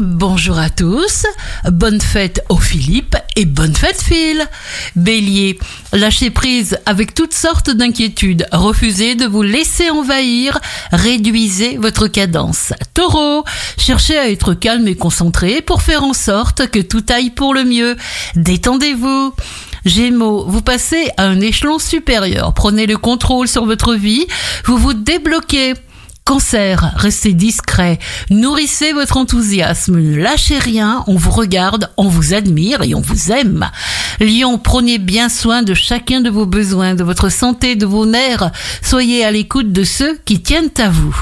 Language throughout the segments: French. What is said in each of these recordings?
Bonjour à tous, bonne fête au Philippe et bonne fête Phil. Bélier, lâchez prise avec toutes sortes d'inquiétudes, refusez de vous laisser envahir, réduisez votre cadence. Taureau, cherchez à être calme et concentré pour faire en sorte que tout aille pour le mieux. Détendez-vous. Gémeaux, vous passez à un échelon supérieur, prenez le contrôle sur votre vie, vous vous débloquez. Cancer, restez discret, nourrissez votre enthousiasme, ne lâchez rien, on vous regarde, on vous admire et on vous aime. Lion, prenez bien soin de chacun de vos besoins, de votre santé, de vos nerfs, soyez à l'écoute de ceux qui tiennent à vous.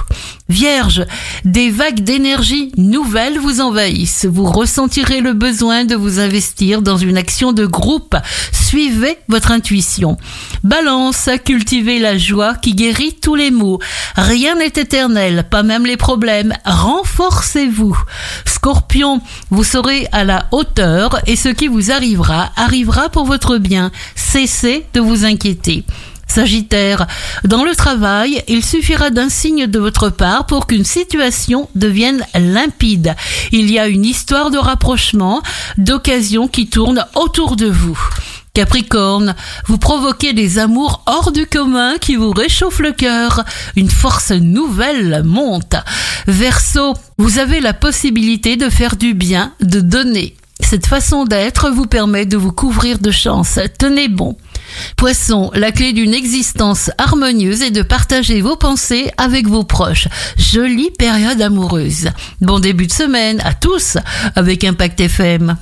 Vierge, des vagues d'énergie nouvelles vous envahissent. Vous ressentirez le besoin de vous investir dans une action de groupe. Suivez votre intuition. Balance, cultivez la joie qui guérit tous les maux. Rien n'est éternel, pas même les problèmes. Renforcez-vous. Scorpion, vous serez à la hauteur et ce qui vous arrivera arrivera pour votre bien. Cessez de vous inquiéter. Sagittaire, dans le travail, il suffira d'un signe de votre part pour qu'une situation devienne limpide. Il y a une histoire de rapprochement, d'occasion qui tourne autour de vous. Capricorne, vous provoquez des amours hors du commun qui vous réchauffent le cœur. Une force nouvelle monte. Verseau, vous avez la possibilité de faire du bien, de donner. Cette façon d'être vous permet de vous couvrir de chance. Tenez bon. Poisson, la clé d'une existence harmonieuse est de partager vos pensées avec vos proches. Jolie période amoureuse. Bon début de semaine à tous avec Impact FM.